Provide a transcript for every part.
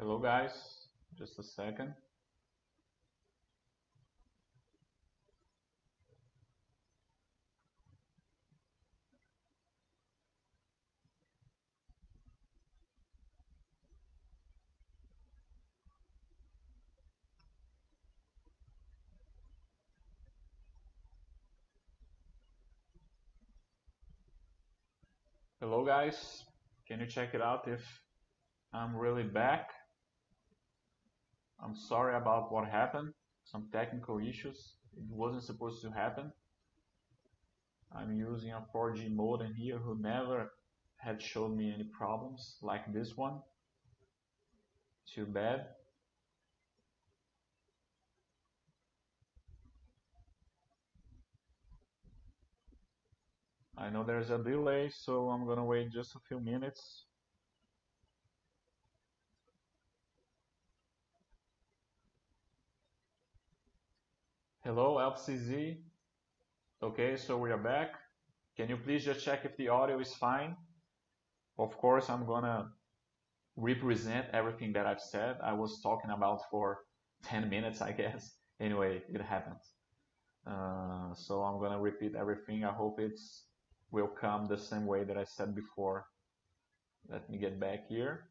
Hello guys, just a second. Hello guys, can you check it out if I'm really back? I'm sorry about what happened, some technical issues. It wasn't supposed to happen. I'm using a 4G modem here who never had shown me any problems like this one. Too bad. I know there's a delay, so I'm gonna wait just a few minutes. Hello, FCZ. Okay, so we are back. Can you please just check if the audio is fine? Of course, I'm gonna represent everything that I've said. I was talking about for 10 minutes, I guess. Anyway, it happened. Uh, so I'm gonna repeat everything. I hope it's will come the same way that I said before. Let me get back here.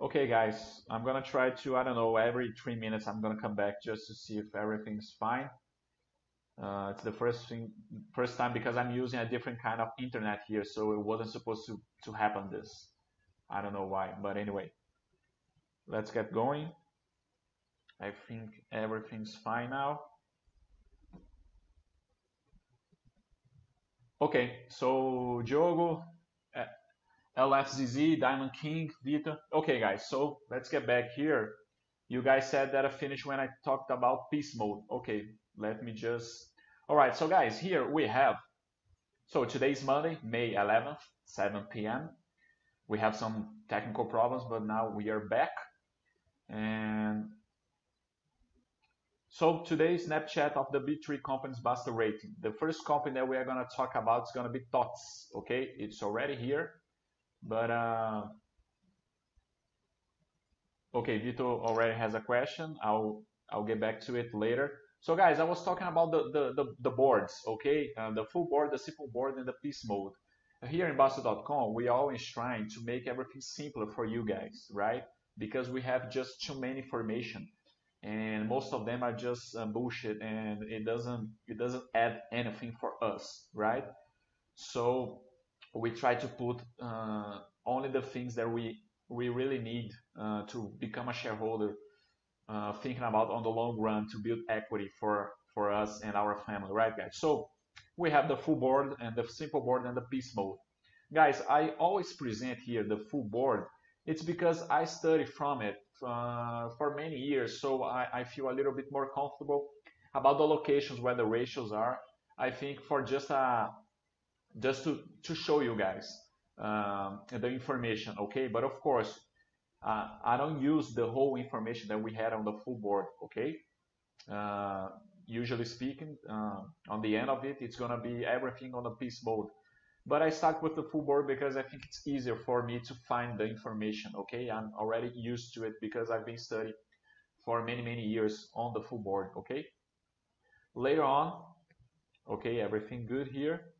Okay guys, I'm gonna try to, I don't know, every three minutes I'm gonna come back just to see if everything's fine. Uh, it's the first thing, first time because I'm using a different kind of internet here, so it wasn't supposed to, to happen this. I don't know why, but anyway, let's get going. I think everything's fine now. Okay, so Diogo, LFZZ, Diamond King, Vita. Okay, guys, so let's get back here. You guys said that I finished when I talked about peace mode. Okay, let me just. All right, so guys, here we have. So today's Monday, May 11th, 7 p.m. We have some technical problems, but now we are back. And so today's Snapchat of the B3 companies Basta rating. The first company that we are going to talk about is going to be TOTVS. Okay, it's already here, but uh, okay, Vito already has a question. I'll I'll get back to it later. So guys, I was talking about the the the, the boards. Okay, uh, the full board, the simple board, and the peace mode. Here in Bastter.com, we always trying to make everything simpler for you guys, right? Because we have just too many information and most of them are just uh, bullshit and it doesn't it doesn't add anything for us right so we try to put uh, only the things that we we really need uh, to become a shareholder uh, thinking about on the long run to build equity for for us and our family right guys? So we have the full board and the simple board and the peace mode. Guys i always present here the full board. It's because i study from it uh, for many years, so I, I, feel a little bit more comfortable about the locations where the ratios are. I think for just a just to to show you guys um, the information, okay? But of course, uh, I don't use the whole information that we had on the full board, okay? Uh, usually speaking, uh, on the end of it, it's gonna be everything on the peace mode but I start with the full board because I think it's easier for me to find the information, okay? I'm already used to it because I've been studying for many, many years on the full board, okay? Later on, okay, everything good here.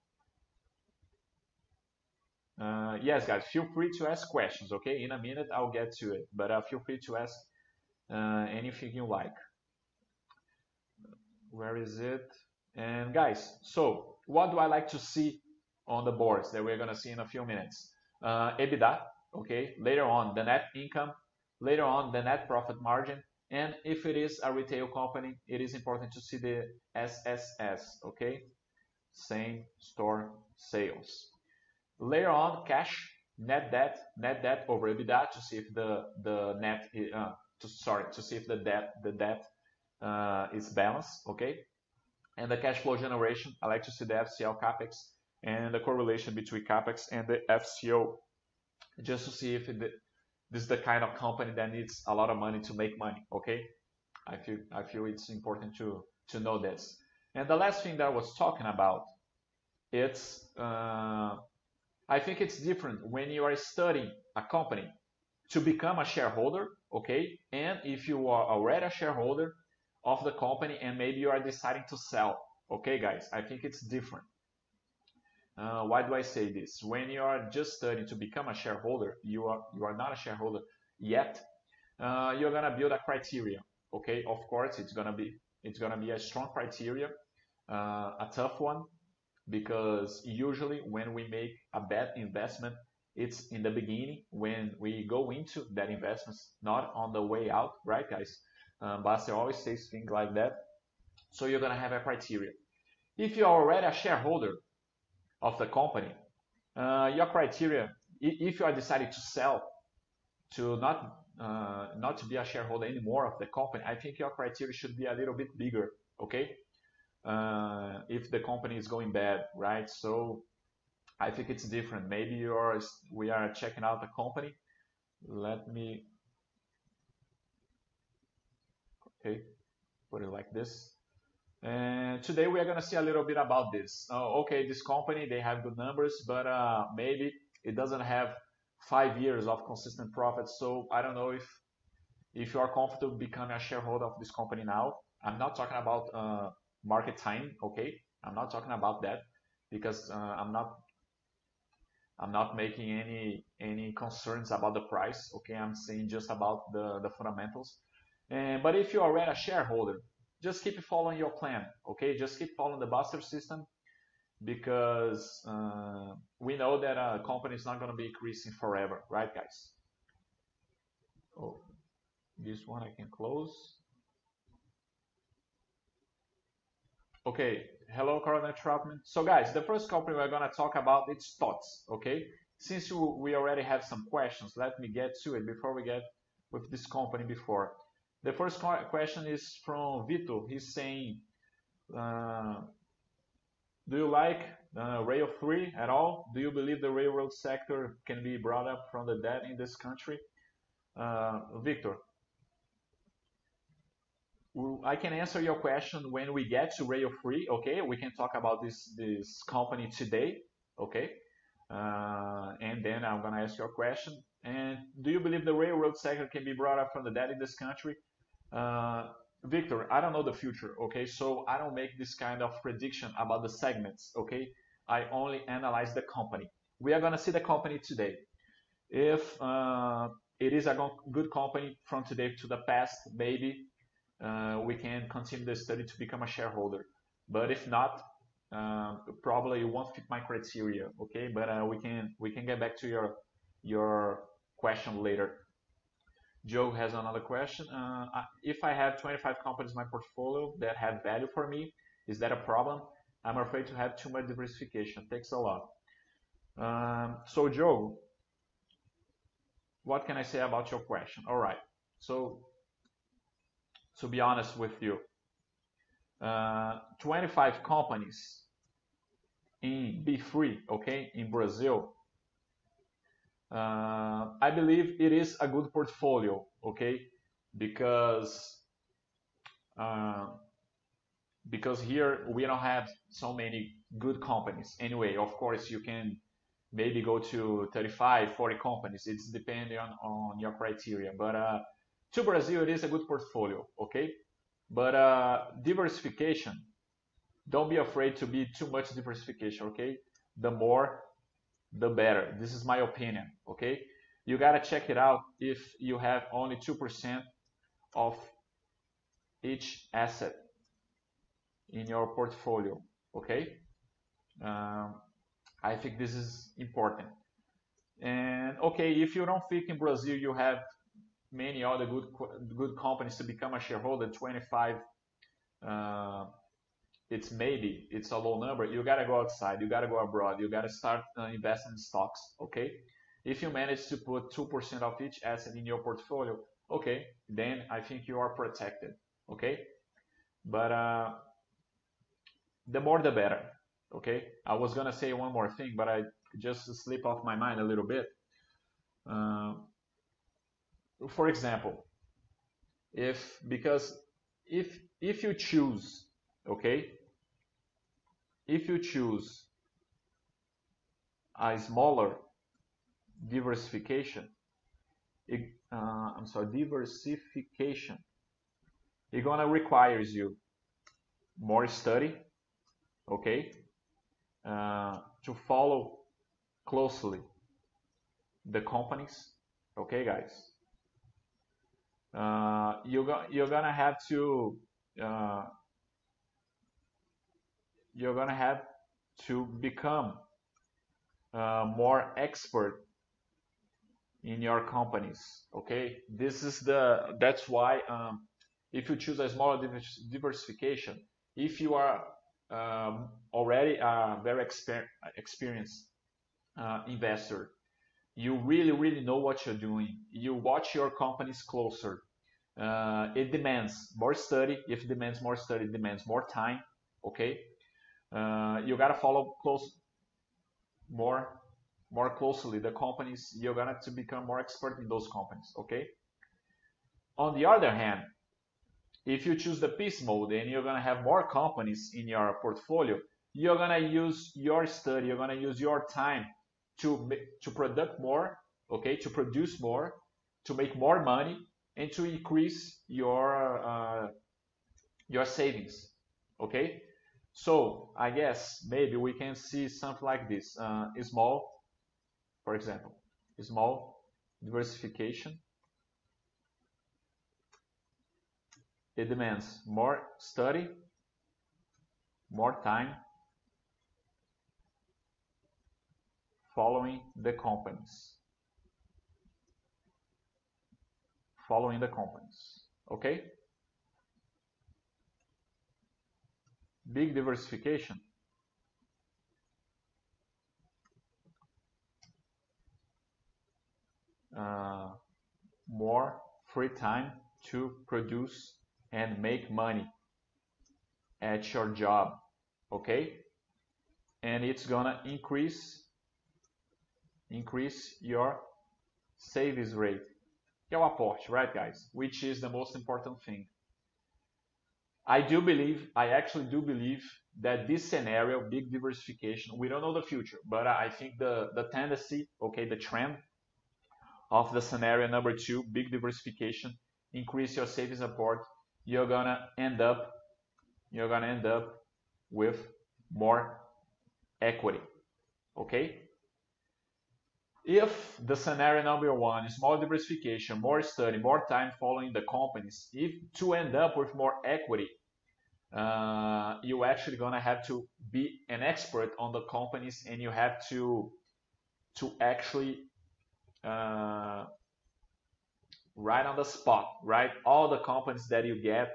Uh, yes, guys, feel free to ask questions, okay? In a minute, I'll get to it, but uh, feel free to ask uh, anything you like. Where is it? And guys, so what do I like to see on the boards that we're going to see in a few minutes. Uh, EBITDA, okay, later on the net income, later on the net profit margin, and if it is a retail company, it is important to see the SSS, okay, same store sales. Later on, cash, net debt, net debt over EBITDA to see if the the net, uh, to, sorry, to see if the debt the debt uh, is balanced, okay, and the cash flow generation. I like to see the FCL capex and the correlation between capex and the FCO, just to see if it, this is the kind of company that needs a lot of money to make money. Okay, I feel I feel it's important to to know this. And the last thing that I was talking about, it's uh, I think it's different when you are studying a company to become a shareholder, okay? And if you are already a shareholder of the company and maybe you are deciding to sell, okay, guys? I think it's different. Uh, why do I say this? When you are just studying to become a shareholder, you are you are not a shareholder yet. Uh, you're gonna build a criteria, okay? Of course, it's gonna be it's gonna be a strong criteria, uh, a tough one, because usually when we make a bad investment, it's in the beginning when we go into that investment, not on the way out, right, guys? Um, Buster always says things like that. So you're gonna have a criteria. If you're already a shareholder of the company, uh, your criteria, if you are decided to sell, to not uh, not to be a shareholder anymore of the company, I think your criteria should be a little bit bigger, okay? Uh, if the company is going bad, right? So I think it's different. Maybe you're, we are checking out the company. Let me, okay, put it like this. And today we are going to see a little bit about this. Oh, okay, this company, they have good numbers, but uh, maybe it doesn't have five years of consistent profits. So I don't know if if you are comfortable becoming a shareholder of this company now. I'm not talking about uh, market time, okay? I'm not talking about that because uh, I'm not I'm not making any any concerns about the price, okay? I'm saying just about the the fundamentals. And but if you're already a shareholder, just keep following your plan, okay? Just keep following the Buster system because uh, we know that a company is not going to be increasing forever, right, guys? Oh, this one I can close. Okay, hello, Coronel Troutman. So guys, the first company we're gonna talk about is TOTVS, okay? Since we already have some questions, let me get to it before we get with this company before. The first question is from Vito. He's saying, uh, do you like uh, Rail 3 at all? Do you believe the railroad sector can be brought up from the dead in this country? Uh, Victor, I can answer your question when we get to Rail 3. Okay, we can talk about this this company today. Okay, uh, and then I'm gonna ask your question. And do you believe the railroad sector can be brought up from the dead in this country? Uh, Victor, I don't know the future. Okay, so I don't make this kind of prediction about the segments. Okay, I only analyze the company. We are gonna see the company today. If uh, it is a good company from today to the past, maybe we can continue the study to become a shareholder. But if not, uh, probably you won't fit my criteria. Okay, but uh, we can we can get back to your your question later. Joe has another question. Uh, if I have 25 companies in my portfolio that have value for me, is that a problem? I'm afraid to have too much diversification. Takes a lot. Um, so Joe, what can I say about your question? All right. So to be honest with you. Uh, 25 companies in B3, okay, in Brazil. Uh, I believe it is a good portfolio, okay, because uh, because here we don't have so many good companies. Anyway, of course, you can maybe go to 35, 40 companies. It's depending on, on your criteria, but uh, to Brazil, it is a good portfolio, okay? But uh, diversification, don't be afraid to be too much diversification, okay? The more, the better. This is my opinion, okay? You gotta check it out if you have only 2% of each asset in your portfolio, okay? Um, I think this is important. And okay, if you don't think in Brazil you have many other good good companies to become a shareholder 25 uh, it's maybe it's a low number. You got to go outside you got to go abroad you got to start uh, investing in stocks okay? If you manage to put 2% of each asset in your portfolio okay then i think you are protected okay? But uh, the more the better okay? I was gonna say one more thing but i just slip off my mind a little bit. Uh, for example, if because if if you choose, okay, if you choose a smaller diversification, it, uh, I'm sorry, diversification, it gonna requires you more study, okay, uh, to follow closely the companies, okay, guys. Uh, you're, go you're gonna have to uh, you're gonna have to become uh, more expert in your companies okay? This is the that's why um, if you choose a smaller diversification if you are um, already a very exper experienced uh, investor you really really know what you're doing. You watch your companies closer uh, it demands more study. If it demands more study demands more time okay? Uh, you gotta follow close more more closely the companies. You're gonna to become more expert in those companies okay? On the other hand if you choose the peace mode and you're gonna have more companies in your portfolio you're gonna use your study you're gonna use your time to to produce more okay? To produce more to make more money and to increase your uh, your savings okay so I guess maybe we can see something like this. Uh, small, for example, small diversification. It demands more study, more time, following the companies. Following the companies. Okay? big diversification. Uh, more free time to produce and make money at your job okay and it's gonna increase increase your savings rate que é o aporte right guys which is the most important thing I do believe, I actually do believe that this scenario, big diversification, we don't know the future, but I think the, the tendency, okay, the trend of the scenario number two, big diversification, increase your savings support, you're gonna end up, you're gonna end up with more equity, okay? If the scenario number one is more diversification, more study, more time following the companies, if to end up with more equity, uh, you actually gonna have to be an expert on the companies and you have to to actually uh, right on the spot, right? All the companies that you get,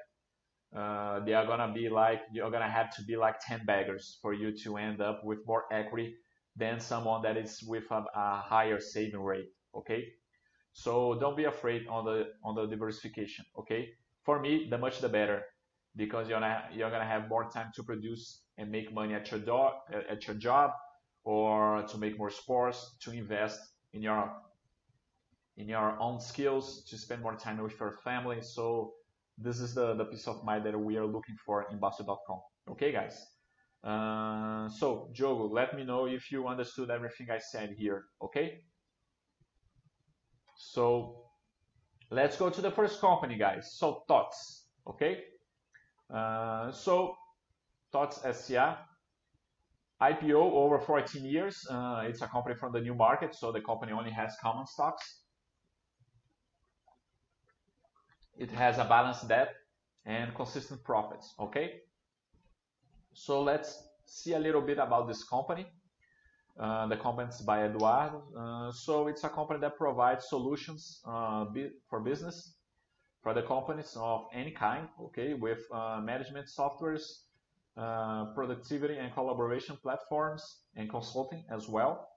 uh, they are gonna be like you're gonna have to be like 10 baggers for you to end up with more equity than someone that is with a, a higher saving rate. Okay, so don't be afraid on the on the diversification. Okay, for me, the much the better because you're gonna you're gonna have more time to produce and make money at your do, uh, at your job or to make more sports to invest in your in your own skills to spend more time with your family so this is the, the peace of mind that we are looking for in Bastter.com okay guys uh, so, Jogo, let me know if you understood everything I said here, okay? So, let's go to the first company, guys. So, TOTVS, okay? Uh, so, TOTVS SCA, IPO over 14 years. Uh, it's a company from the new market, so the company only has common stocks. It has a balanced debt and consistent profits, okay? So let's see a little bit about this company. Uh, the company is by Eduardo. Uh, so it's a company that provides solutions uh, for business for the companies of any kind, okay, with uh, management softwares, uh, productivity and collaboration platforms, and consulting as well.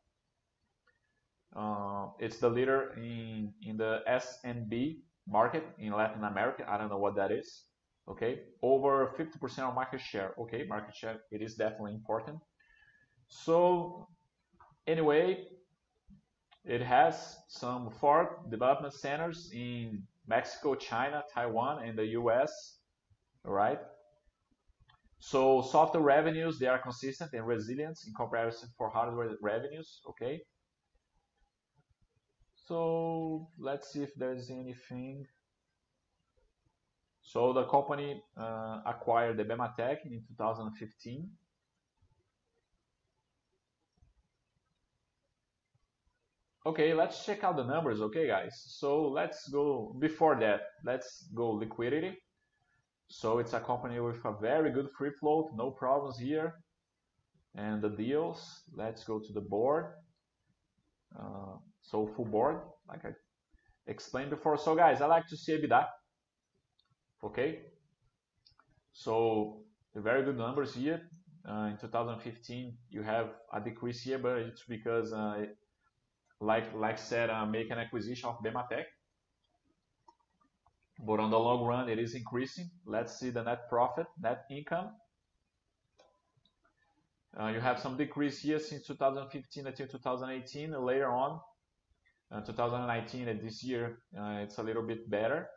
Uh, it's the leader in, in the SMB market in Latin America. I don't know what that is okay over 50% of market share okay market share it is definitely important so anyway it has some four development centers in Mexico China Taiwan and the US all right So software revenues, they are consistent and resilient in comparison for hardware revenues, okay? So let's see if there's anything. So the company uh, acquired the Bematech in 2015. Okay, let's check out the numbers, okay guys? So let's go, before that, let's go liquidity. So it's a company with a very good free float, no problems here. And the deals, let's go to the board. Uh, so full board, like I explained before. So guys, I like to see EBITDA. Okay. So very good numbers here. Uh, in 2015, you have a decrease here, but it's because, uh, like like said, uh, make an acquisition of Bematech but on the long run, it is increasing. Let's see the net profit, net income. Uh, you have some decrease here since 2015 until 2018. Later on, uh, 2019 and this year, uh, it's a little bit better.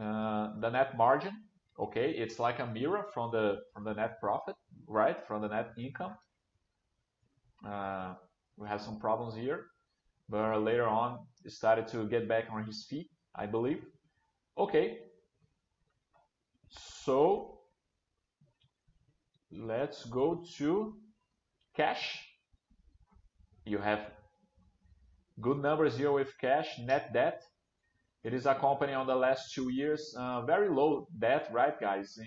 Uh, the net margin, okay, it's like a mirror from the from the net profit, right? From the net income. Uh, we have some problems here, but later on, started to get back on his feet. I believe. Okay. So let's go to cash. You have good numbers here with cash, net debt. It is a company on the last two years, uh, very low debt, right, guys?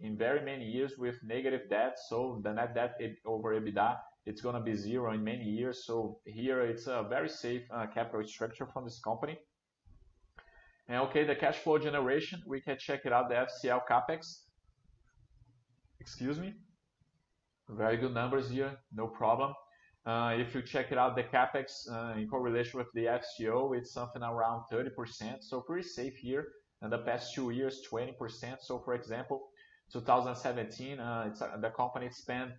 In very many years with negative debt, so the net debt over EBITDA it's gonna be zero in many years. So here it's a very safe uh, capital structure from this company. And okay, the cash flow generation, we can check it out, the FCL CAPEX. Excuse me. Very good numbers here, no problem. Uh, if you check it out, the CAPEX uh, in correlation with the FCO, it's something around 30%, so pretty safe here. In the past two years, 20%. So for example, 2017, uh, uh, the company spent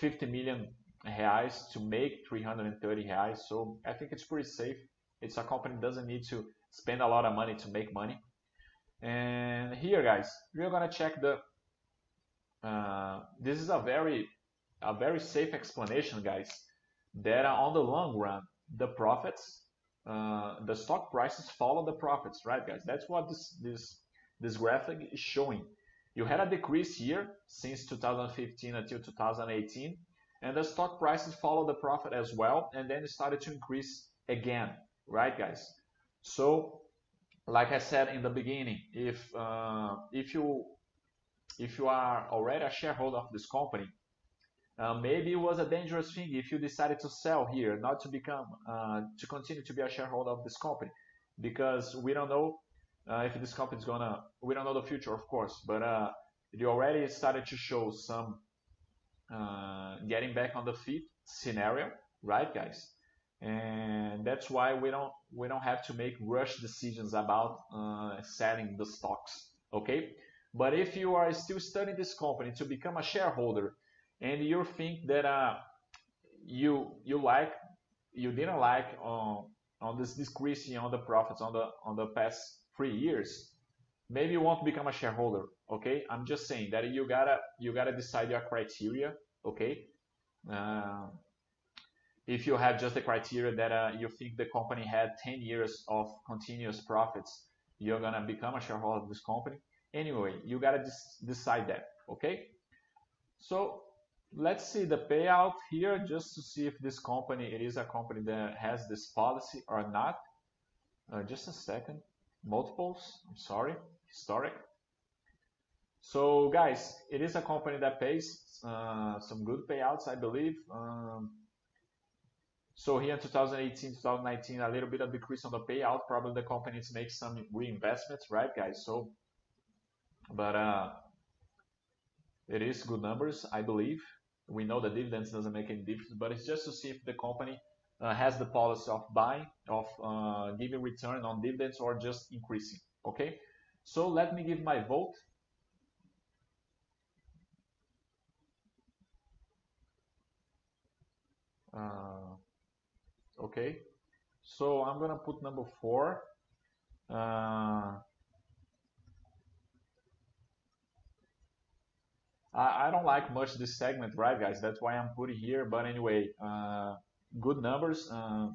50 million reais to make 330 reais. So I think it's pretty safe. It's a company doesn't need to spend a lot of money to make money. And here, guys, we're gonna check the. Uh, this is a very, a very safe explanation, guys. That are on the long run, the profits, uh, the stock prices follow the profits, right, guys? That's what this this this graphic is showing. You had a decrease here since 2015 until 2018, and the stock prices follow the profit as well, and then it started to increase again, right, guys? So, like I said in the beginning, if uh, if you if you are already a shareholder of this company, uh, maybe it was a dangerous thing if you decided to sell here, not to become uh, to continue to be a shareholder of this company, because we don't know uh, if this company is gonna. We don't know the future, of course, but uh, you already started to show some uh, getting back on the feet scenario, right, guys? and that's why we don't we don't have to make rush decisions about uh, selling the stocks okay but if you are still studying this company to become a shareholder and you think that uh, you you like you didn't like on on this decreasing on the profits on the on the past three years maybe you want to become a shareholder okay i'm just saying that you gotta you gotta decide your criteria okay uh, if you have just the criteria that uh, you think the company had 10 years of continuous profits, you're gonna become a shareholder of this company. Anyway, you gotta decide that, okay? So let's see the payout here just to see if this company, it is a company that has this policy or not. Uh, just a second, multiples, I'm sorry, historic. So guys, it is a company that pays uh, some good payouts, I believe. Um, so here in 2018, 2019, a little bit of decrease on the payout. Probably the companies make some reinvestments, right, guys? So, but uh, it is good numbers, I believe. We know the dividends doesn't make any difference, but it's just to see if the company uh, has the policy of buying, of uh, giving return on dividends, or just increasing. Okay. So let me give my vote. Uh, okay so I'm gonna put number four I, don't like much this segment, right, guys? That's why I'm putting here. But anyway, uh, good numbers. Uh,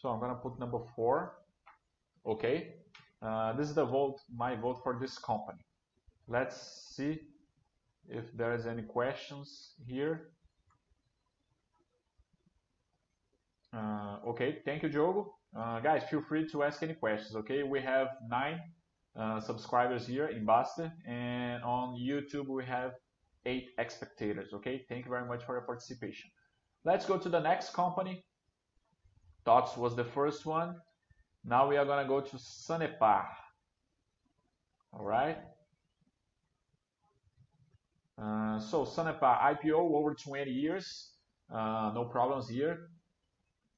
So I'm gonna put number four. Okay, uh, this is the vote, my vote for this company. Let's see if there is any questions here. Uh, okay, thank you, Diogo. Uh, guys, feel free to ask any questions. Okay, we have nine uh, subscribers here in Bastter, and on YouTube we have eight spectators. Okay, thank you very much for your participation. Let's go to the next company. TOTVS was the first one. Now we are going to go to Sanepar. All right. Uh, so Sanepar IPO over 20 years. Uh, no problems here.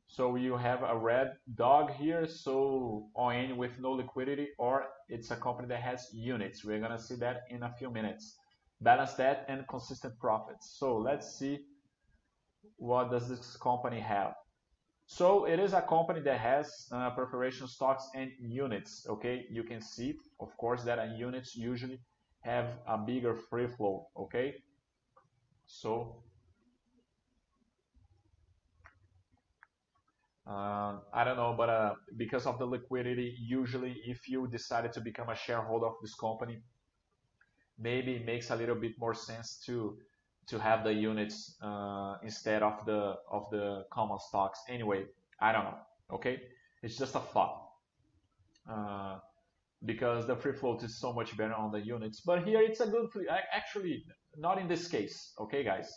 So you have a red dog here. So ON with no liquidity or it's a company that has units. We're going to see that in a few minutes. Balance that and consistent profits. So let's see what does this company have. So it is a company that has uh, preparation stocks and units. Okay, you can see, of course, that units usually have a bigger free flow. Okay, so uh, I don't know, but uh, because of the liquidity, usually if you decided to become a shareholder of this company, maybe it makes a little bit more sense to to have the units uh, instead of the of the common stocks. Anyway, I don't know. Okay, it's just a thought uh, because the free float is so much better on the units. But here it's a good. Actually, not in this case. Okay, guys.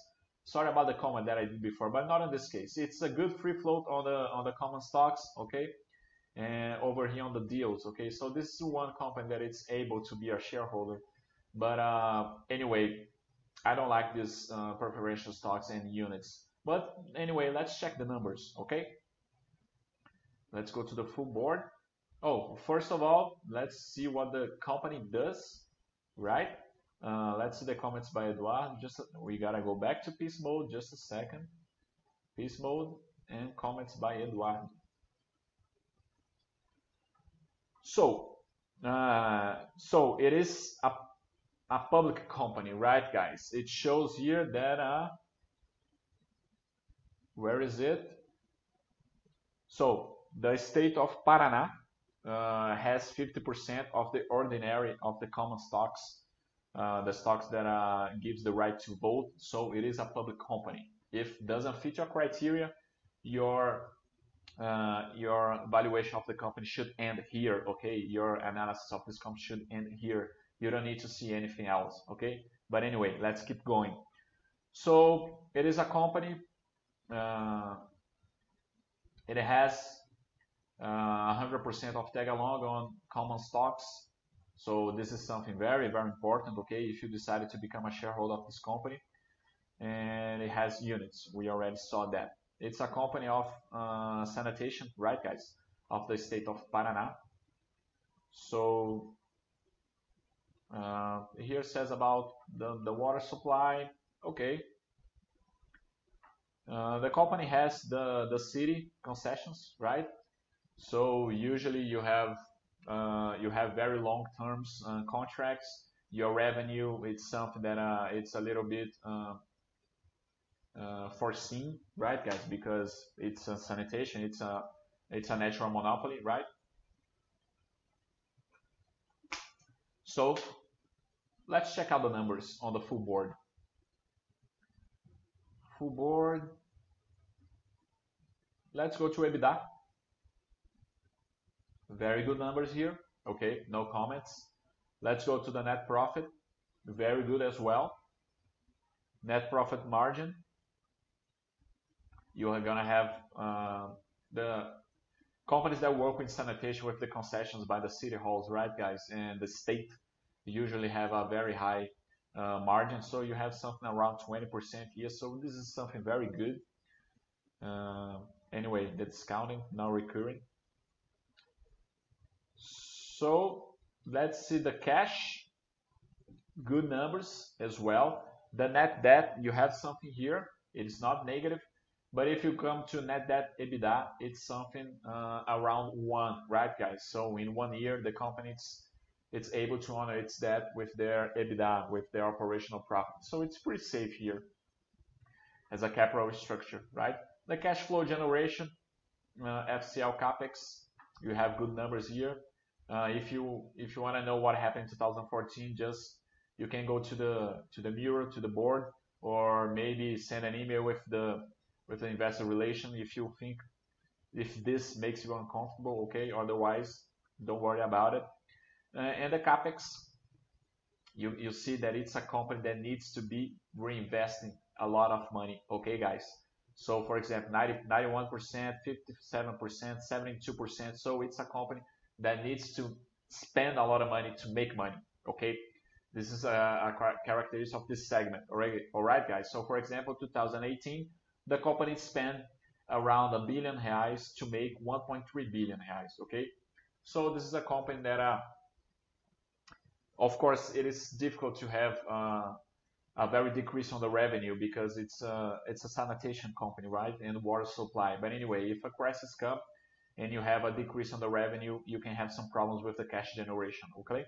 Sorry about the comment that I did before, but not in this case. It's a good free float on the on the common stocks. Okay, and over here on the deals. Okay, so this is one company that it's able to be a shareholder. But uh, anyway, I don't like these uh, stocks and units. But anyway, let's check the numbers, okay? Let's go to the full board. Oh, first of all, let's see what the company does, right? Uh, let's see the comments by Eduardo. Just we gotta go back to peace mode. Just a second. Peace mode and comments by Eduardo. So, uh, so it is a a public company, right, guys? It shows here that, uh, where is it? So the state of Paraná uh, has 50% of the ordinary of the common stocks, uh, the stocks that uh, gives the right to vote. So it is a public company. If doesn't fit your criteria, your uh, your valuation of the company should end here. Okay, your analysis of this company should end here you don't need to see anything else, okay? But anyway, let's keep going. So it is a company. Uh, it has 100% uh, of tag along on common stocks. So this is something very, very important, okay? If you decided to become a shareholder of this company, and it has units. We already saw that. It's a company of uh, sanitation, right, guys? Of the state of Paraná. So uh, here says about the, the water supply. Okay. Uh, the company has the, the city concessions, right? So usually you have uh, you have very long terms uh, contracts. Your revenue it's something that uh, it's a little bit uh, foreseen, right, guys? Because it's a sanitation, it's a it's a natural monopoly, right? So Let's check out the numbers on the full board. Full board. Let's go to EBITDA. Very good numbers here. Okay, no comments. Let's go to the net profit. Very good as well. Net profit margin. You are gonna have uh, the companies that work with sanitation with the concessions by the city halls, right, guys, and the state usually have a very high uh, margin. So you have something around 20% here. So this is something very good. Uh, anyway, the discounting now recurring. So let's see the cash. Good numbers as well. The net debt, you have something here. It's not negative. But if you come to net debt EBITDA, it's something uh, around one, right, guys? So in one year, the company it's able to honor its debt with their EBITDA, with their operational profit. So it's pretty safe here as a capital structure, right? The cash flow generation, uh, FCL capex, you have good numbers here. Uh, if you if you want to know what happened in 2014, just you can go to the to the mirror to the board, or maybe send an email with the with the investor relation if you think if this makes you uncomfortable. Okay, otherwise don't worry about it. Uh, and the capex, you you see that it's a company that needs to be reinvesting a lot of money. Okay, guys. So for example, 90, 91%, 57%, 72%. So it's a company that needs to spend a lot of money to make money. Okay. This is a, characteristic of this segment. All right, guys. So for example, 2018, the company spent around a billion reais to make 1.3 billion reais. Okay. So this is a company that, uh, of course, it is difficult to have uh, a very decrease on the revenue because it's a, it's a sanitation company, right? And water supply. But anyway, if a crisis comes and you have a decrease on the revenue, you can have some problems with the cash generation, okay?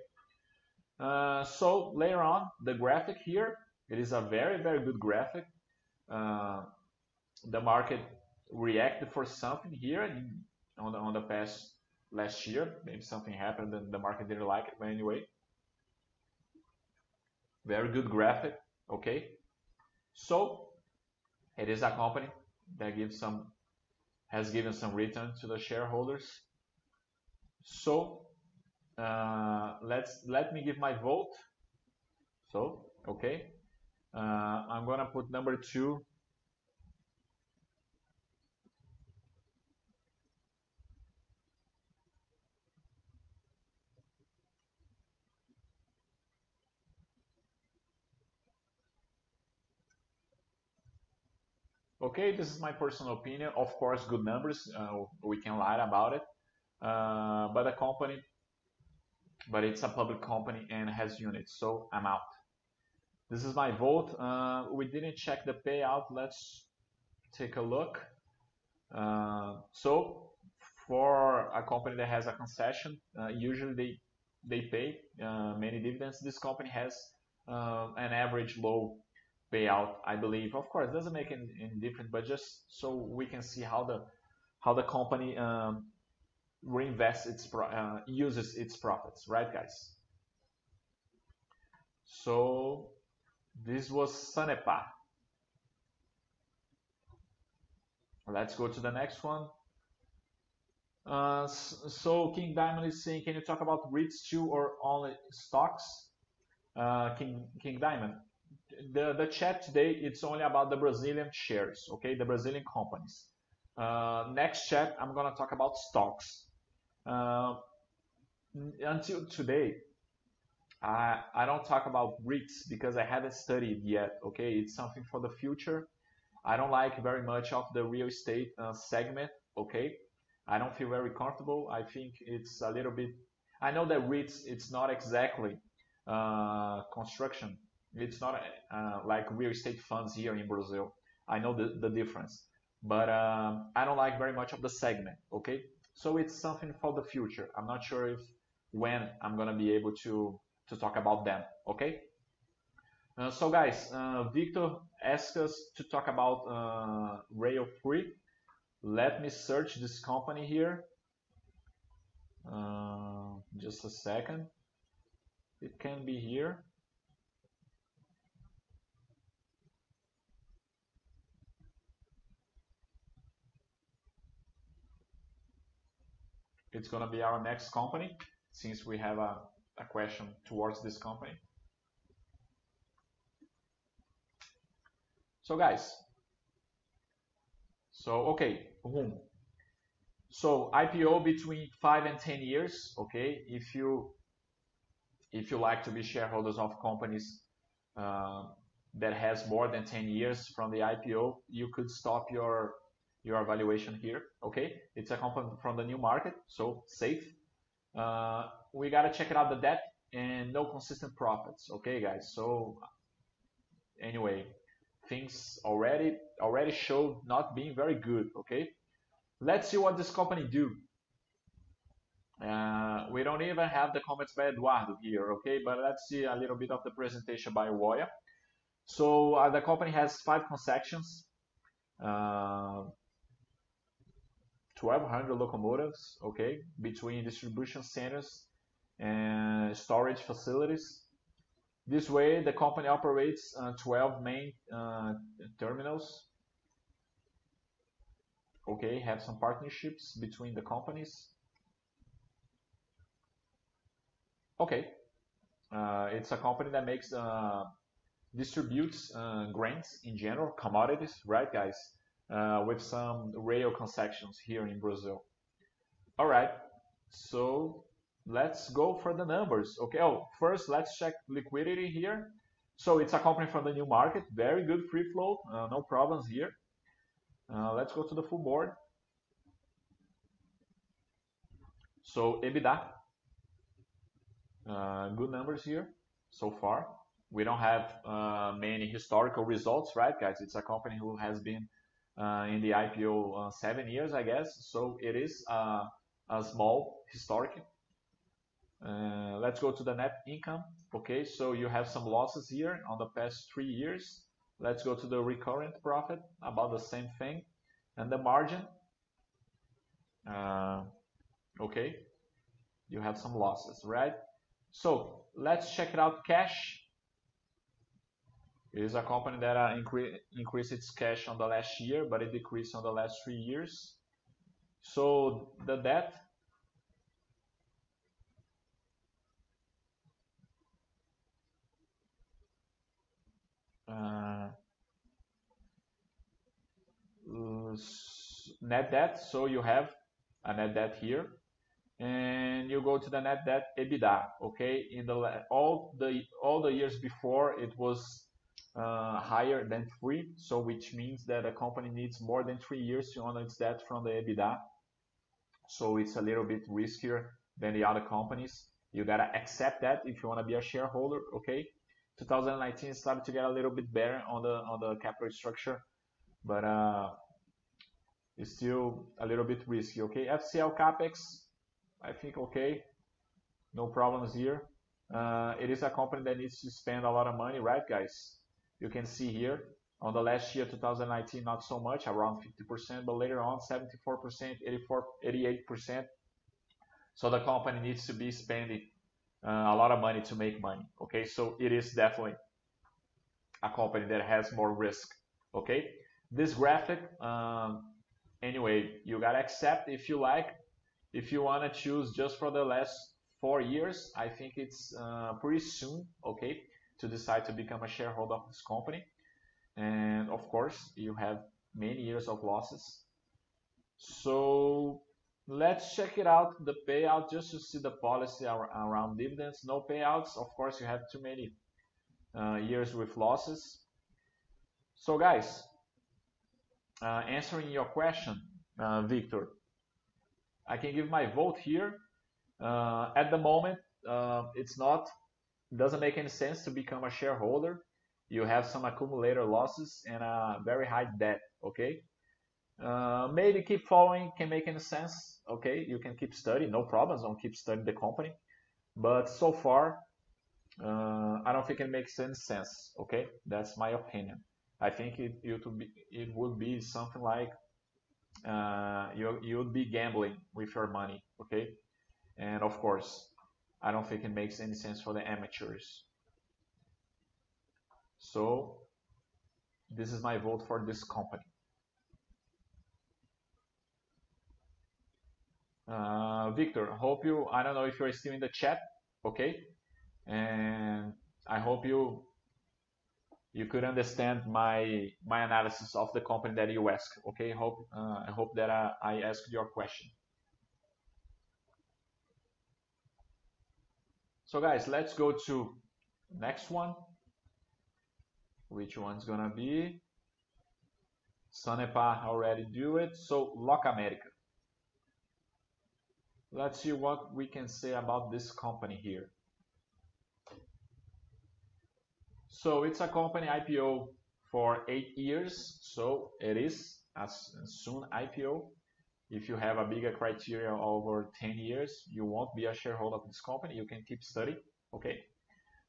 Uh, so later on, the graphic here, it is a very, very good graphic. Uh, the market reacted for something here on the, on the past last year. Maybe something happened and the market didn't like it, but anyway. Very good graphic. Okay, so it is a company that gives some has given some return to the shareholders. So uh, let's let me give my vote. So okay, uh, I'm gonna put number two Okay, this is my personal opinion. Of course, good numbers. Uh, we can lie about it. Uh, but a company, but it's a public company and has units, so I'm out. This is my vote. Uh, we didn't check the payout. Let's take a look. Uh, so for a company that has a concession, uh, usually they they pay uh, many dividends. This company has an average low payout, I believe. Of course, it doesn't make any, difference, but just so we can see how the how the company um, reinvests its uh, uses its profits, right, guys? So this was Sanepar. Let's go to the next one. Uh, so King Diamond is saying, can you talk about REITs too or only stocks? Uh, King King Diamond, the, the chat today, it's only about the Brazilian shares, okay, the Brazilian companies. Uh, next chat, I'm going to talk about stocks. Uh, until today, I, I don't talk about REITs because I haven't studied yet, okay? It's something for the future. I don't like very much of the real estate uh, segment, okay? I don't feel very comfortable. I think it's a little bit, I know that REITs, it's not exactly uh, construction it's not uh, like real estate funds here in Brazil. I know the, the difference, but um, I don't like very much of the segment. Okay, so it's something for the future. I'm not sure if when I'm gonna be able to to talk about them. Okay. Uh, so guys, uh, Victor asked us to talk about uh, Rail 3. Let me search this company here. Uh, just a second. It can be here. It's going to be our next company since we have a, a question towards this company. So guys, so okay, boom. So IPO between five and 10 years, okay? If you if you like to be shareholders of companies uh, that has more than 10 years from the IPO, you could stop your your evaluation here. Okay, it's a company from the new market, so safe. uh, we gotta check it out the debt and no consistent profits. Okay, guys. So anyway, things already already show not being very good. Okay, let's see what this company do. Uh, we don't even have the comments by Eduardo here, okay? But let's see a little bit of the presentation by Woya. So uh, the company has five concessions, uh, 1,200 locomotives, okay, between distribution centers and storage facilities. This way, the company operates uh, 12 main uh, terminals. Okay, have some partnerships between the companies. Okay, uh, it's a company that makes uh, distributes uh, grains in general, commodities, right, guys? Uh, with some rail concessions here in Brazil. All right, so let's go for the numbers. Okay, oh, first let's check liquidity here. So it's a company from the new market, very good free float, uh, no problems here. Uh, let's go to the full board. So EBITDA, uh, good numbers here so far. We don't have uh, many historical results, right, guys? It's a company who has been in the IPO uh, seven years, I guess. So it is uh, a small historic. Uh, let's go to the net income. Okay, so you have some losses here on the past three years. Let's go to the recurrent profit, about the same thing. And the margin, okay, you have some losses, right? So let's check it out cash. It is a company that uh, incre increased its cash on the last year, but it decreased on the last three years. So the debt uh, net debt. So you have a net debt here and you go to the net debt EBITDA. Okay, in the all the all the years before it was higher than three, so which means that a company needs more than three years to honor its debt from the EBITDA. So it's a little bit riskier than the other companies. You gotta accept that if you wanna be a shareholder. Okay, 2019 started to get a little bit better on the on the capital structure, but uh, it's still a little bit risky. Okay, FCL capex I think okay, no problems here. Uh, it is a company that needs to spend a lot of money, right, guys? You can see here on the last year, 2019, not so much, around 50%, but later on, 74%, 84, 88%. So the company needs to be spending uh, a lot of money to make money. Okay, so it is definitely a company that has more risk. Okay, this graphic, um, anyway, you gotta accept if you like if you want to choose just for the last four years, I think it's uh, pretty soon, okay, to decide to become a shareholder of this company. And of course, you have many years of losses. So let's check it out, the payout, just to see the policy around dividends. No payouts, of course, you have too many uh, years with losses. So guys, uh, answering your question, uh, Victor, I can give my vote here. Uh, at the moment, uh, it's not, doesn't make any sense to become a shareholder. You have some accumulator losses and a very high debt, okay? Uh, maybe keep following can make any sense, okay? You can keep studying, no problems on keep studying the company. But so far, uh, I don't think it makes any sense, okay? That's my opinion. I think it, it, would, be, it would be something like uh, you you would be gambling with your money, okay? And of course, I don't think it makes any sense for the amateurs. So this is my vote for this company. Uh, Victor, hope you, I don't know if you're still in the chat, okay? And I hope you you could understand my my analysis of the company that you ask. Okay, hope uh, I hope that I, I asked your question. So guys, let's go to next one. Which one's gonna be? Sanepar already do it. So Locamerica. let's see what we can say about this company here. So it's a company IPO for eight years, so it is as soon IPO. If you have a bigger criteria over 10 years, you won't be a shareholder of this company. You can keep studying, okay?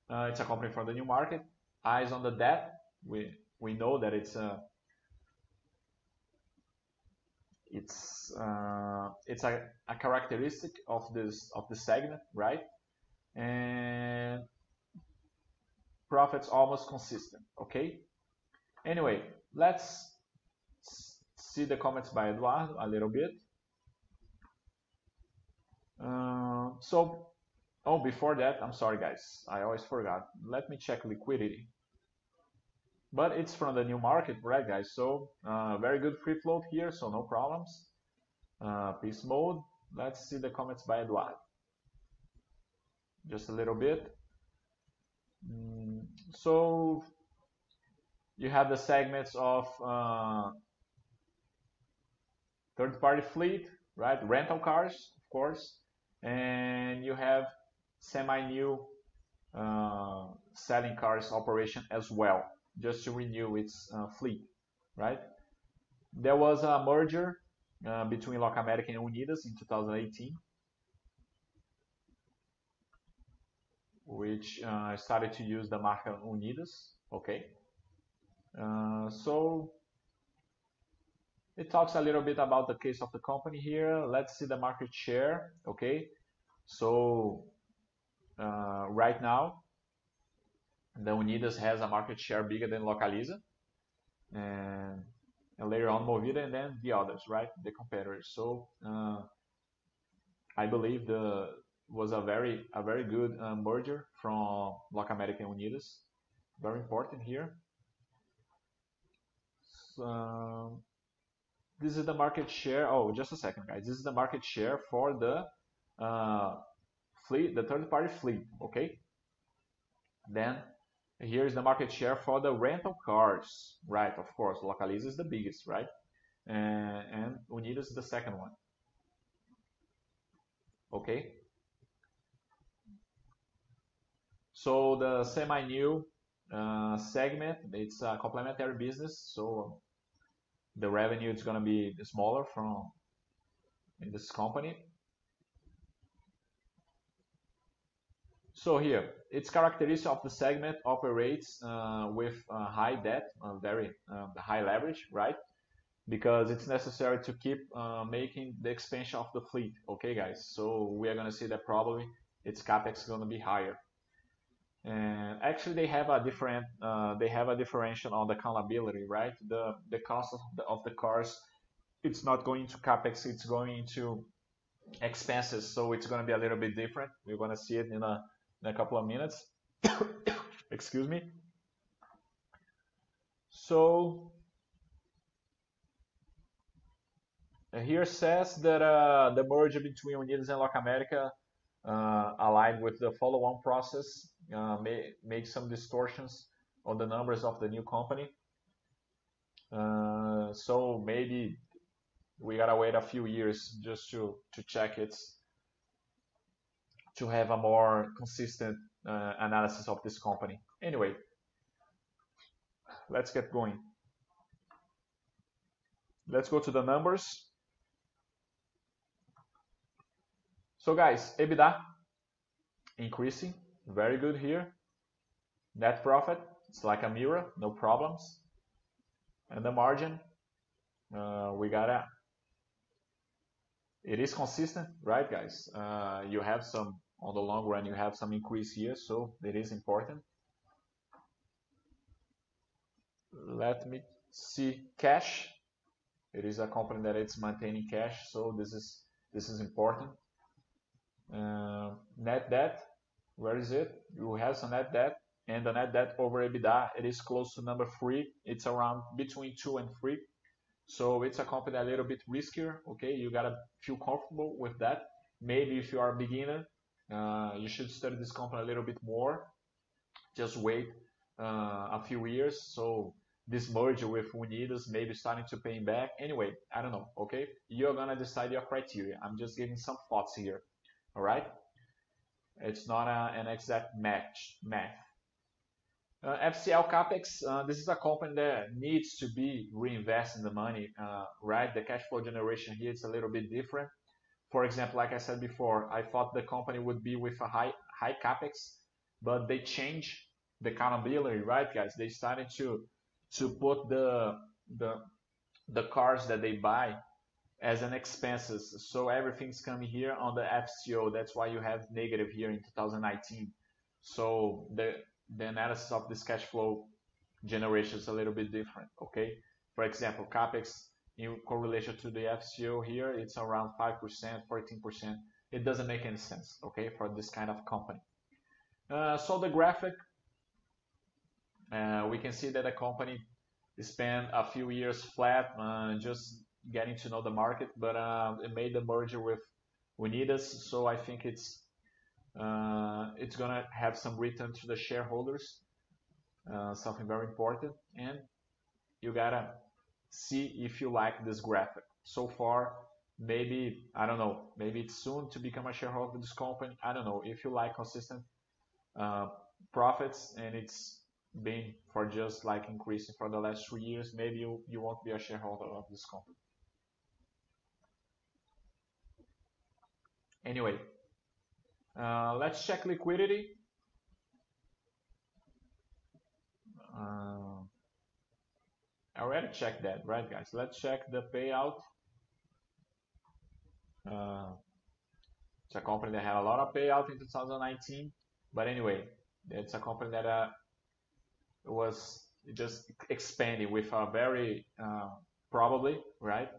Uh, it's a company for the new market. Eyes on the debt. We we know that it's a it's uh, it's a, a characteristic of this of the segment, right? And profits almost consistent, okay? Anyway, let's see the comments by Eduardo a little bit. Uh, so, oh, before that, I'm sorry guys, I always forgot. Let me check liquidity. But it's from the new market, right guys? So, uh, very good free float here, so no problems. Uh, peace mode. Let's see the comments by Eduardo. Just a little bit. Mm, so, you have the segments of uh, third-party fleet, right? Rental cars, of course, and you have semi-new uh, selling cars operation as well, just to renew its uh, fleet, right? There was a merger uh, between Locamerica and Unidas in 2018, which uh, started to use the marca Unidas, okay? Uh, so it talks a little bit about the case of the company here. Let's see the market share. Okay, so uh, right now, the Unidas has a market share bigger than Localiza, and, and later on Movida, and then the others, right? The competitors. So uh, I believe the was a very a very good uh, merger from Locamerica and Unidas. Very important here. Um, this is the market share. Oh, just a second, guys. This is the market share for the uh, fleet, the third-party fleet. Okay. Then here is the market share for the rental cars. Right, of course. Localiza is the biggest, right? And, and Unidas is the second one. Okay. So the semi-new uh, segment, it's a complementary business. So the revenue is going to be smaller from in this company. So here, its characteristic of the segment operates uh, with uh, high debt, uh, very um, high leverage, right? Because it's necessary to keep uh, making the expansion of the fleet. Okay, guys. So we are going to see that probably its capex is going to be higher. And actually, they have a different uh, they have a differential on the accountability, right? The the cost of the, of the cars, it's not going to capex, it's going to expenses, so it's going to be a little bit different. We're going to see it in a in a couple of minutes. Excuse me. So here says that uh, the merger between Unidas and Locamerica uh, aligned with the follow-on process uh, may make some distortions on the numbers of the new company. Uh, so maybe we gotta wait a few years just to to check it to have a more consistent uh, analysis of this company. Anyway, let's get going. Let's go to the numbers. So guys, EBITDA increasing very good here. Net profit, it's like a mirror, no problems. And the margin, uh, we got a, it is consistent, right guys? Uh, you have some, on the long run, you have some increase here, so it is important. Let me see cash. It is a company that it's maintaining cash, so this is this is important. Uh, net debt, where is it? You have some net debt, and the net debt over EBITDA, it is close to number three. It's around between two and three. So it's a company a little bit riskier. Okay, you gotta feel comfortable with that. Maybe if you are a beginner, uh, you should study this company a little bit more. Just wait uh, a few years. So this merger with Unidas, maybe starting to paying back. Anyway, I don't know. Okay, you're gonna decide your criteria. I'm just giving some thoughts here. All right, it's not a, an exact match math. Uh, FCL Capex, uh, this is a company that needs to be reinvesting the money, uh, right? The cash flow generation here is a little bit different. For example, like I said before, I thought the company would be with a high high capex, but they changed the accountability, right, guys? They started to to put the the the cars that they buy as an expenses. So everything's coming here on the FCO. That's why you have negative here in 2019. So the the analysis of this cash flow generation is a little bit different. Okay. For example, capex in correlation to the FCO here, it's around 5%, 14%. It doesn't make any sense, okay, for this kind of company. Uh, so the graphic, uh, we can see that the company spent a few years flat, uh, just getting to know the market, but uh, it made the merger with Unidas, so I think it's uh, it's gonna have some return to the shareholders, uh, something very important, and you gotta see if you like this graphic. So far, maybe, I don't know, maybe it's soon to become a shareholder of this company. I don't know. If you like consistent uh, profits and it's been for just like increasing for the last three years, maybe you, you won't be a shareholder of this company. Anyway, uh, let's check liquidity. Uh, I already checked that, right guys? Let's check the payout. Uh, it's a company that had a lot of payout in 2019, but anyway, it's a company that uh, was just expanding with a very uh, probably right.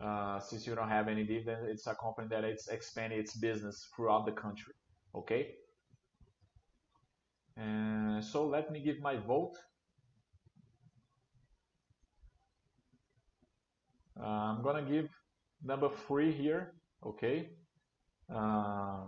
Uh, since you don't have any dividend, it's a company that it's expanding its business throughout the country. Okay. And so let me give my vote. Uh, I'm gonna give number three here, okay? Uh,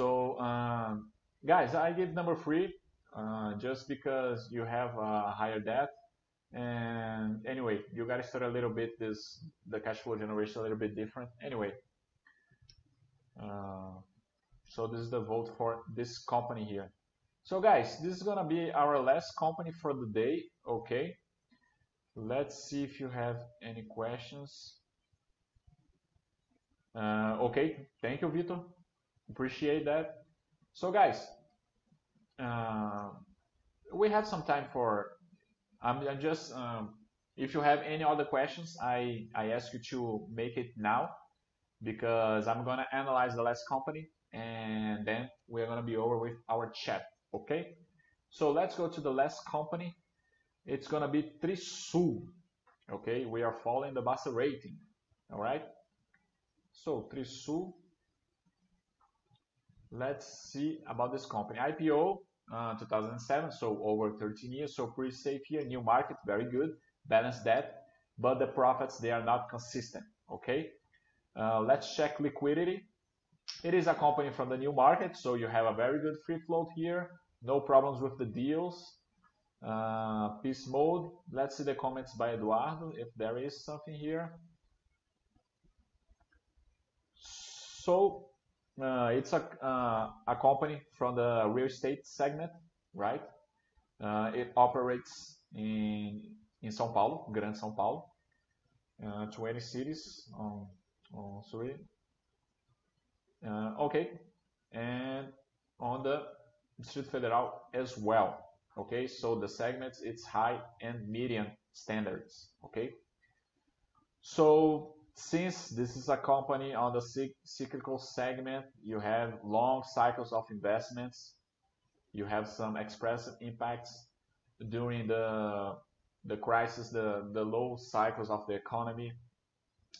So, um, guys, I give number three uh, just because you have a higher debt. And anyway, you gotta start a little bit this the cash flow generation a little bit different. Anyway, uh, so this is the vote for this company here. So guys, this is gonna be our last company for the day. Okay, let's see if you have any questions. Uh, okay, thank you, Vitor. Appreciate that. So guys, uh, we have some time for, I'm, I'm just, um, if you have any other questions, I, I ask you to make it now because I'm gonna analyze the last company and then we're gonna be over with our chat, okay? So let's go to the last company. It's gonna be Trisul, okay? We are following the Bastter rating, all right? So Trisul let's see about this company. IPO uh, 2007, so over 13 years, so pretty safe here. New market, very good, Balance debt, but the profits they are not consistent. Okay, uh, let's check liquidity. It is a company from the new market, so you have a very good free float here. No problems with the deals. Uh, peace mode. Let's see the comments by Eduardo if there is something here. So it's a, uh, a company from the real estate segment, right? Uh, it operates in, in São Paulo, Grande São Paulo, uh, 20 cities on. Uh, okay, and on the Distrito Federal as well. Okay, so the segments, it's high and medium standards. Okay, so since this is a company on the cyclical segment, you have long cycles of investments. You have some expressive impacts during the the crisis, the, the low cycles of the economy.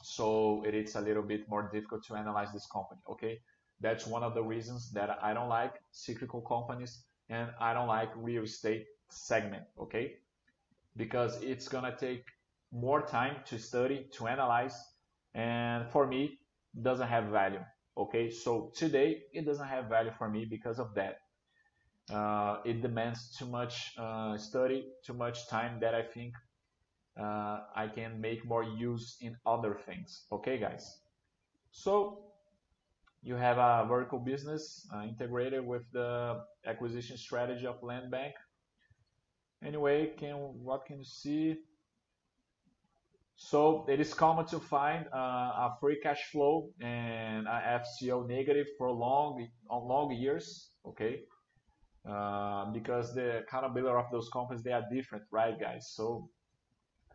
So it is a little bit more difficult to analyze this company, okay? That's one of the reasons that I don't like cyclical companies and I don't like real estate segment, okay? Because it's gonna take more time to study, to analyze, and for me, doesn't have value, okay? So today, it doesn't have value for me because of that. Uh, it demands too much uh, study, too much time that I think uh, I can make more use in other things. Okay, guys. So you have a vertical business uh, integrated with the acquisition strategy of land bank. Anyway, can what can you see? So it is common to find uh, a free cash flow and a FCO negative for long long years. Okay, uh, because the accountability of those companies they are different, right, guys? So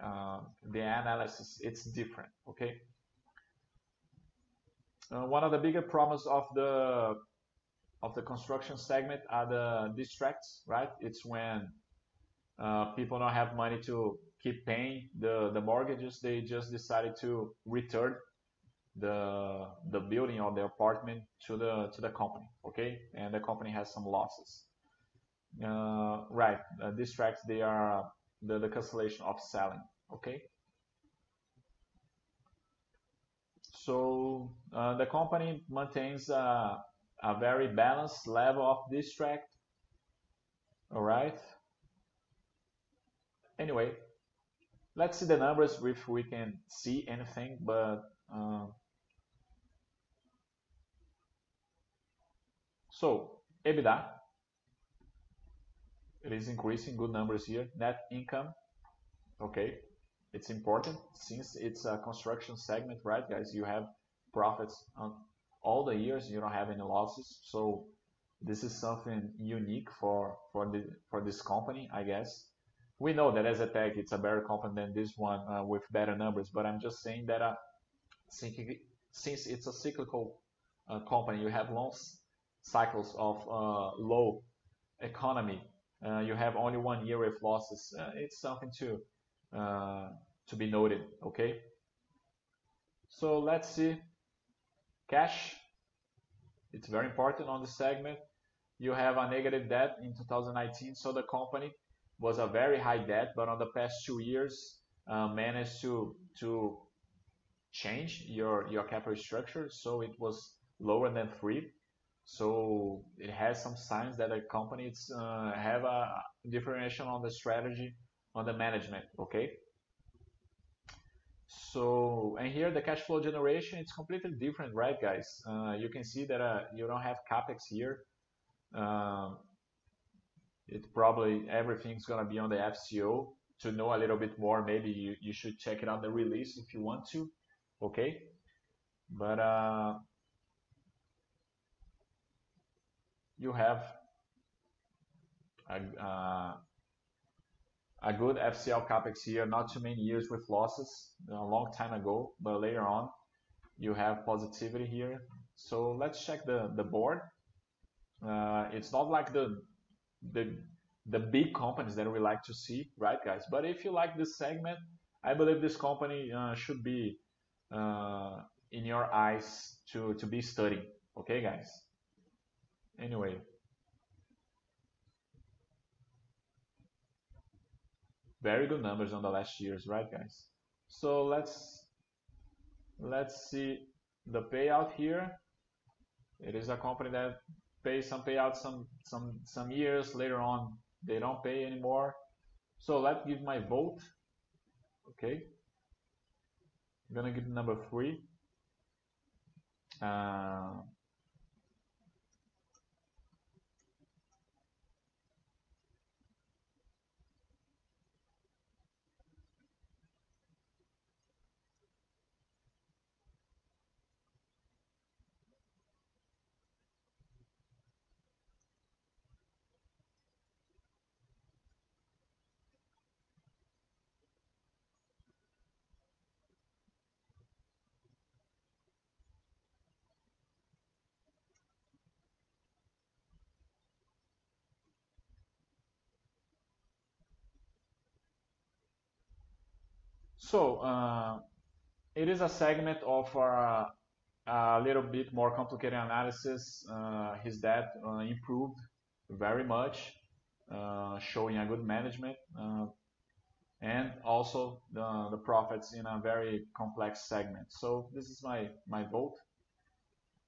uh, the analysis it's different. Okay. Uh, one of the bigger problems of the of the construction segment are the distracts, right? It's when uh, people don't have money to keep paying the, the mortgages. They just decided to return the the building or the apartment to the to the company, okay? And the company has some losses. Uh, right, uh, distracts they are the, the cancellation of selling, okay? So uh, the company maintains a, a very balanced level of distract. All right. Anyway, let's see the numbers if we can see anything, but uh, so EBITDA, it is increasing good numbers here. Net income, okay, it's important since it's a construction segment, right, guys? You have profits on all the years. You don't have any losses. So this is something unique for for the for this company, I guess. We know that EZTEC it's a better company than this one uh, with better numbers, but I'm just saying that uh, since it's a cyclical uh, company, you have long cycles of low economy. You have only one year with losses. It's something to to be noted, okay? So let's see, cash, it's very important on the segment. You have a negative debt in 2019, so the company was a very high debt, but on the past two years uh, managed to to change your your capital structure, so it was lower than three. So it has some signs that the companies uh, have a differentiation on the strategy on the management, okay? So, and here the cash flow generation, it's completely different, right guys? Uh, you can see that you don't have capex here. It probably, everything's gonna be on the FCO. To know a little bit more, maybe you, you should check it out the release if you want to, okay? But uh, you have a, uh, a good FCL capex here, not too many years with losses, a long time ago, but later on you have positivity here. So let's check the, the board. Uh, it's not like the, the, the big companies that we like to see, right guys? But if you like this segment, I believe this company uh, should be uh, in your eyes to, to be studying. Okay guys? Anyway, very good numbers on the last years, right, guys? So let's let's see the payout here. It is a company that pays some payouts some some some years later on they don't pay anymore. So let's give my vote. Okay, I'm gonna give number three. Uh, So uh, it is a segment of our, a little bit more complicated analysis. Uh, his debt uh, improved very much, uh, showing a good management, uh, and also the, the profits in a very complex segment. So this is my, my vote.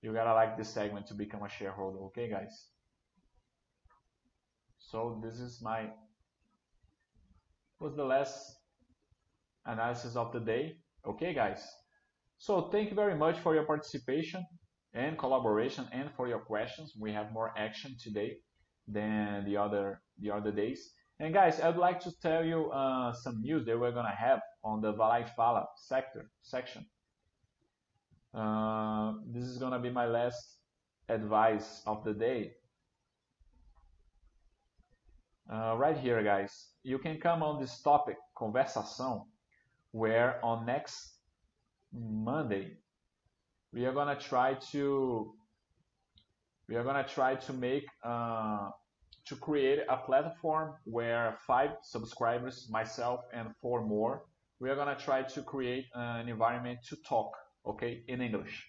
You gotta like this segment to become a shareholder, okay guys? So this is my was the last analysis of the day. Okay, guys. So thank you very much for your participation and collaboration and for your questions. We have more action today than the other the other days. And guys, I'd like to tell you uh, some news that we're gonna have on the e Fala sector section. Uh, this is gonna be my last advice of the day. Uh, right here, guys, you can come on this topic, conversação, where on next Monday we are gonna try to we are gonna try to make uh, to create a platform where five subscribers, myself and four more, we are gonna try to create an environment to talk, okay, in English.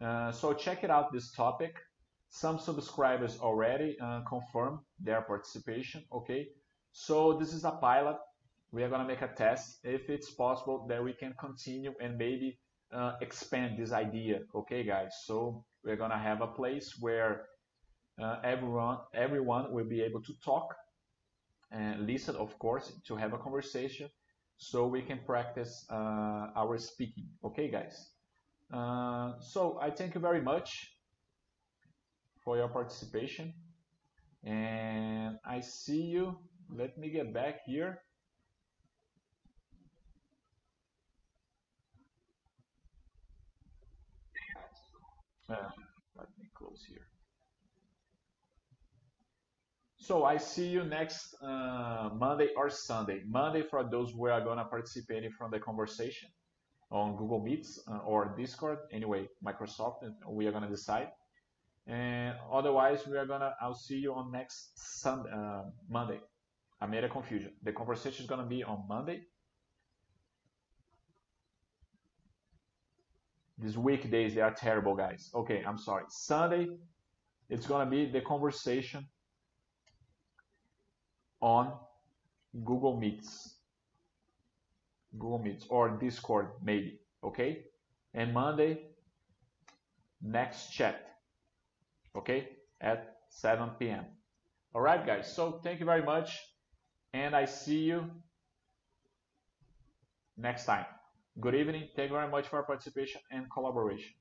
Uh, so check it out this topic. Some subscribers already uh, confirmed their participation, okay. So this is a pilot we are going to make a test. If it's possible, that we can continue and maybe uh, expand this idea. Okay, guys. So we're going to have a place where uh, everyone everyone will be able to talk and listen, of course, to have a conversation, so we can practice uh, our speaking. Okay, guys. Uh, so I thank you very much for your participation, and I see you. Let me get back here. Uh, let me close here. So I see you next uh, Monday or Sunday. Monday for those who are gonna participate in from the conversation on Google Meets uh, or Discord. Anyway, Microsoft, we are gonna decide. And otherwise, we are gonna. I'll see you on next Sunday, uh, Monday. I made a confusion. The conversation is gonna be on Monday, These weekdays, they are terrible, guys. Okay, I'm sorry. Sunday, it's going to be the conversation on Google Meets. Google Meets or Discord, maybe. Okay? And Monday, next chat. Okay? At 7 p.m. All right, guys. So thank you very much. And I see you next time. Good evening. Thank you very much for your participation and collaboration.